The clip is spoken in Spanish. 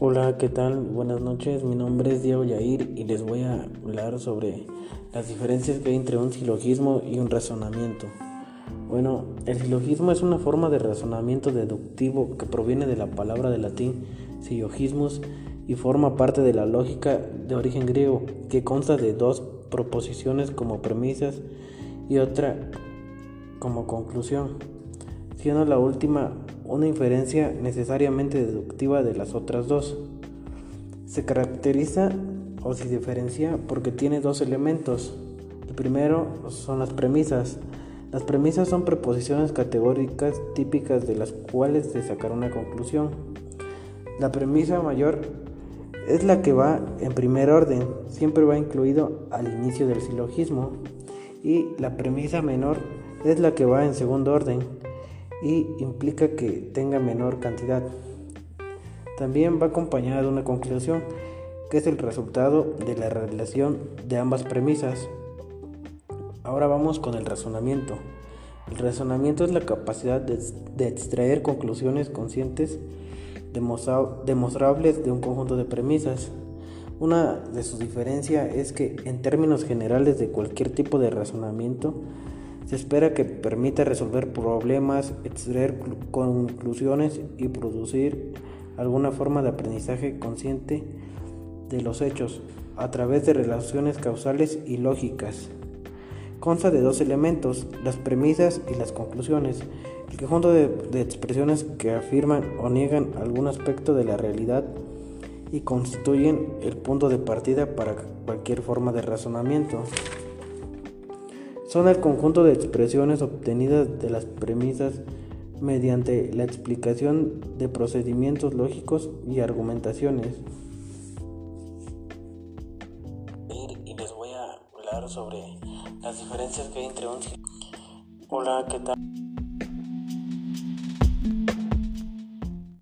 Hola, ¿qué tal? Buenas noches, mi nombre es Diego Yair y les voy a hablar sobre las diferencias que hay entre un silogismo y un razonamiento. Bueno, el silogismo es una forma de razonamiento deductivo que proviene de la palabra de latín sillogismus y forma parte de la lógica de origen griego, que consta de dos proposiciones como premisas y otra como conclusión, siendo la última una inferencia necesariamente deductiva de las otras dos. Se caracteriza o se diferencia porque tiene dos elementos. El primero son las premisas. Las premisas son preposiciones categóricas típicas de las cuales se sacará una conclusión. La premisa mayor es la que va en primer orden, siempre va incluido al inicio del silogismo. Y la premisa menor es la que va en segundo orden, y implica que tenga menor cantidad. También va acompañada de una conclusión, que es el resultado de la relación de ambas premisas. Ahora vamos con el razonamiento. El razonamiento es la capacidad de, extraer conclusiones conscientes demostrables de un conjunto de premisas. Una de sus diferencias es que en términos generales de cualquier tipo de razonamiento, se espera que permita resolver problemas, extraer conclusiones y producir alguna forma de aprendizaje consciente de los hechos a través de relaciones causales y lógicas. Consta de dos elementos, las premisas y las conclusiones, el conjunto de, de expresiones que afirman o niegan algún aspecto de la realidad y constituyen el punto de partida para cualquier forma de razonamiento son el conjunto de expresiones obtenidas de las premisas mediante la explicación de procedimientos lógicos y argumentaciones. Hola, ¿qué tal?